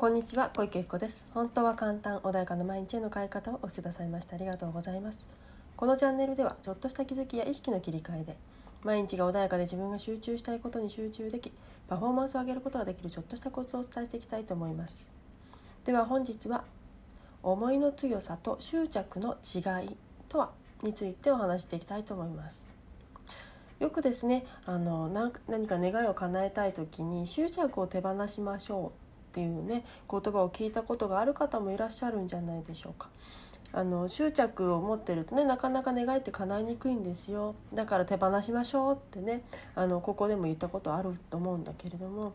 こんにちは小池子です。本当は簡単穏やかな毎日への変え方をお聞きくださいましてありがとうございます。このチャンネルではちょっとした気づきや意識の切り替えで毎日が穏やかで自分が集中したいことに集中できパフォーマンスを上げることができるちょっとしたコツをお伝えしていきたいと思います。では本日は思いの強さと執着の違いとはについてお話していきたいと思います。よくですねあの何か願いを叶えたい時に執着を手放しましょうっていうね言葉を聞いたことがある方もいらっしゃるんじゃないでしょうか。あの執着を持ってるとねなかなか願いって叶いにくいんですよ。だから手放しましょうってねあのここでも言ったことあると思うんだけれども。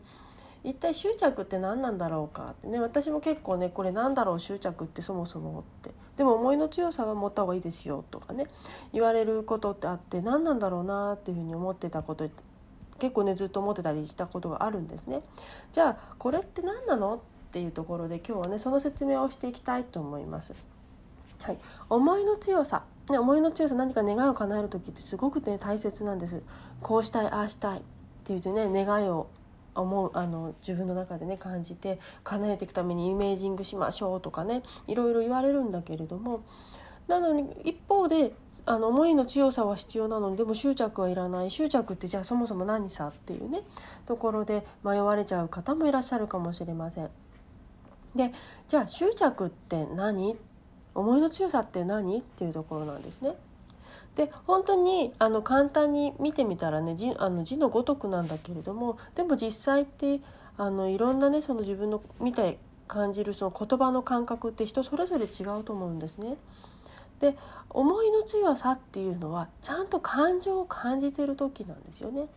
一体執着って何なんだろうかってね私も結構ねこれ何だろう執着ってそもそもって。でも思いの強さは持った方がいいですよとかね言われることってあって何なんだろうなっていうふうに思ってたこと結構ねずっと思ってたりしたことがあるんですね。じゃあこれって何なの？っていうところで今日はねその説明をしていきたいと思います。はい、思いの強さ、ね、思いの強さ何か願いを叶える時ってすごくね大切なんです。こうしたいああしたいっていうね願いを思うあの自分の中でね感じて叶えていくためにイメージングしましょうとかねいろいろ言われるんだけれどもなのに一方であの思いの強さは必要なのにでも執着はいらない執着ってじゃあそもそも何さっていうねところで迷われちゃう方もいらっしゃるかもしれません。でじゃあ執着って何？思いの強さって何っていうところなんですね。で本当にあの簡単に見てみたらね字あの字のごとくなんだけれどもでも実際ってあのいろんなねその自分の見て感じるその言葉の感覚って人それぞれ違うと思うんですね。で思いの強さっていうのはちゃんと感情を感じてる時なんですよね。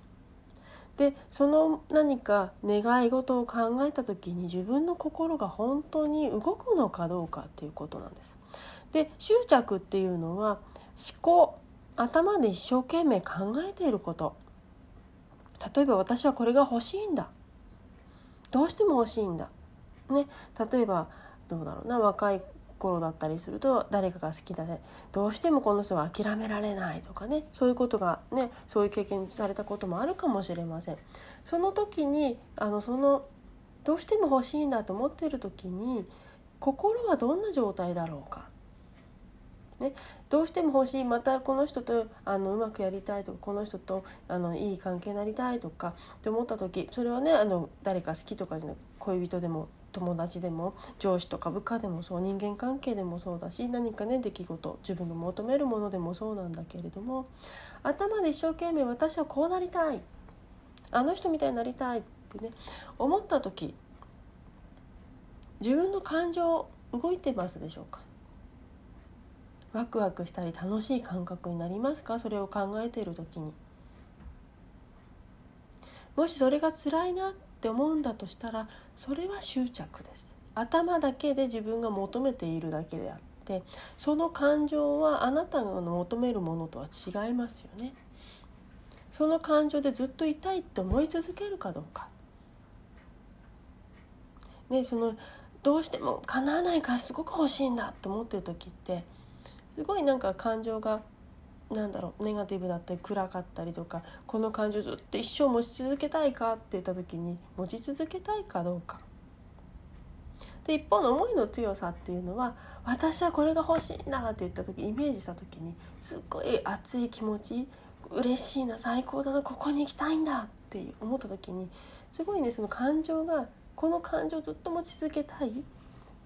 でその何か願い事を考えた時に自分の心が本当に動くのかどうかっていうことなんです。で執着っていうのは思考頭で一生懸命考えていること。例えば私はこれが欲しいんだ。どうしても欲しいんだ。ね。例えばどうだろうな。若い頃だったりすると誰かが好きだねどうしてもこの人は諦められないとかねそういうことがねそういう経験されたこともあるかもしれません。その時にあのそのどうしても欲しいんだと思っている時に心はどんな状態だろうかね、どうしても欲しいまたこの人とあのうまくやりたいとかこの人とあのいい関係になりたいとかって思った時それはねあの誰か好きとかじゃなく恋人でも友達でも上司とか部下でもそう人間関係でもそうだし何かね出来事自分の求めるものでもそうなんだけれども頭で一生懸命私はこうなりたいあの人みたいになりたいってね思った時自分の感情動いてますでしょうか？ワクワクしたり楽しい感覚になりますか？それを考えている時に。もしそれが辛いなってって思うんだとしたらそれは執着です。頭だけで自分が求めているだけであってその感情はあなたが求めるものとは違いますよね。その感情でずっといたいって思い続けるかどうか。ねそのどうしても叶わないからすごく欲しいんだって思ってる時ってすごいなんか感情がなんだろうネガティブだったり暗かったりとかこの感情ずっと一生持ち続けたいかって言った時に持ち続けたいかどうか。で一方の思いの強さっていうのは私はこれが欲しいなって言った時イメージした時にすっごい熱い気持ち嬉しいな最高だなここに行きたいんだって思った時にすごいねその感情がこの感情ずっと持ち続けたい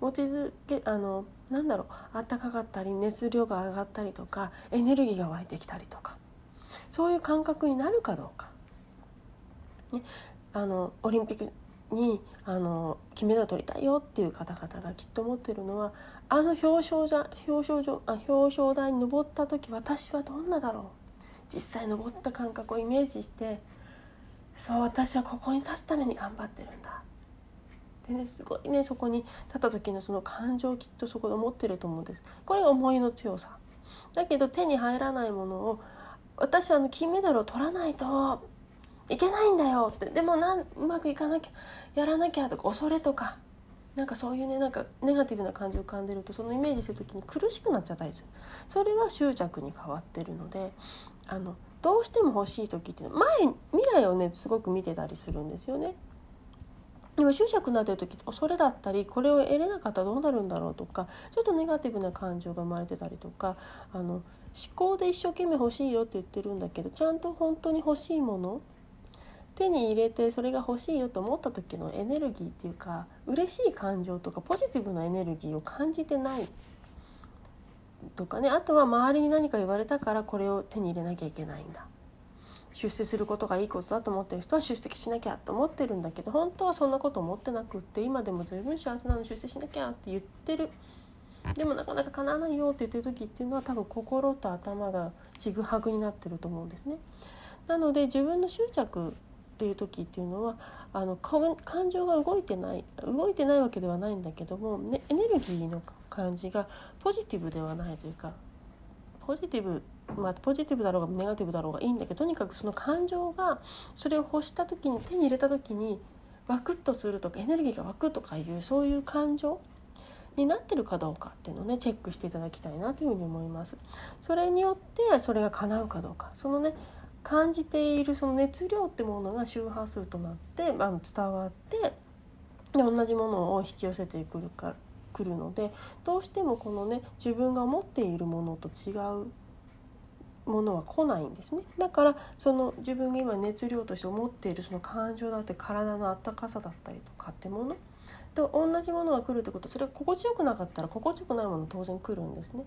持ち続けあのなんだろうあったかかったり熱量が上がったりとかエネルギーが湧いてきたりとかそういう感覚になるかどうか。ね、あのオリンピックにあの金メダル取りたいよっていう方々がきっと思ってるのはあの表彰じゃ表彰所あ表彰台に登った時私はどんなだろう。実際登った感覚をイメージしてそう私はここに立つために頑張ってるんだ。でねすごいねそこに立った時のその感情をきっとそこで持ってると思うんです。これが思いの強さ。だけど手に入らないものを私はあの金メダルを取らないといけないんだよ。ってでもなんうまくいかなきゃやらなきゃとか恐れとかなんかそういうねなんかネガティブな感情を浮かんでるとそのイメージする時に苦しくなっちゃったりする。それは執着に変わってるのであのどうしても欲しい時っていうのは前未来をねすごく見てたりするんですよね。でも執着になってる時恐れだったりこれを得れなかったらどうなるんだろうとかちょっとネガティブな感情が生まれてたりとかあの思考で一生懸命欲しいよって言ってるんだけどちゃんと本当に欲しいもの手に入れてそれが欲しいよと思った時のエネルギーっていうか嬉しい感情とかポジティブなエネルギーを感じてないとかねあとは周りに何か言われたからこれを手に入れなきゃいけないんだ。出世することがいいことだと思ってる人は出席しなきゃと思ってるんだけど本当はそんなこと思ってなくって今でも十分幸せなの出世しなきゃって言ってるでもなかなか叶わないよって言ってる時っていうのは多分心と頭がちぐはぐになってると思うんですね。なので自分の執着っていう時っていうのはあの感情が動いてない動いてないわけではないんだけども、ね、エネルギーの感じがポジティブではないというかポジティブまあ、ポジティブだろうがネガティブだろうがいいんだけどとにかくその感情がそれを欲した時に手に入れた時にワクッとするとかエネルギーが湧くとかいうそういう感情になってるかどうかっていうのをねチェックしていただきたいなというふうに思います。それによってそれが叶うかどうかそのね感じているその熱量ってものが周波数となって、まあ、伝わってで同じものを引き寄せてくるかくるのでどうしてもこのね自分が持っているものと違うものは来ないんですねだからその自分が今熱量として思っているその感情だって体の温かさだったりとかってものと同じものが来るってことはそれが心地よくなかったら心地よくないもの当然来るんですね。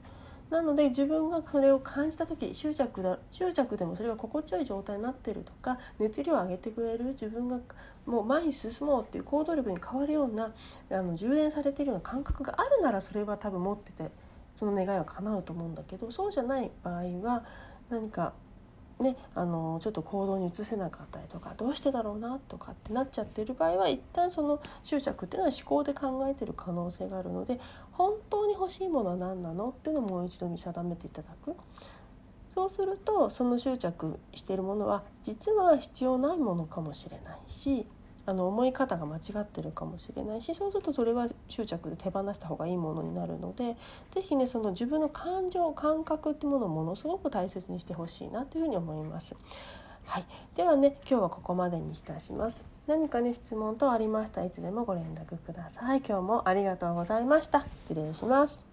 なので自分がそれを感じた時執着だ執着でもそれが心地よい状態になってるとか熱量を上げてくれる自分がもう前に進もうっていう行動力に変わるようなあの充電されてるような感覚があるならそれは多分持っててその願いは叶うと思うんだけどそうじゃない場合は何かね、あのちょっと行動に移せなかったりとかどうしてだろうなとかってなっちゃってる場合は一旦その執着っていうのは思考で考えてる可能性があるので本当に欲しいものは何なのっていうのをもう一度見定めていただく。そうするとその執着してるものは実は必要ないものかもしれないしあの思い方が間違ってるかもしれないしそうするとそれは執着で手放した方がいいものになるので是非ねその自分の感情感覚ってものをものすごく大切にしてほしいなというふうに思います。はい、ではね今日はここまでにいたします。何かね質問等ありましたらいつでもご連絡ください。今日もありがとうございました。失礼します。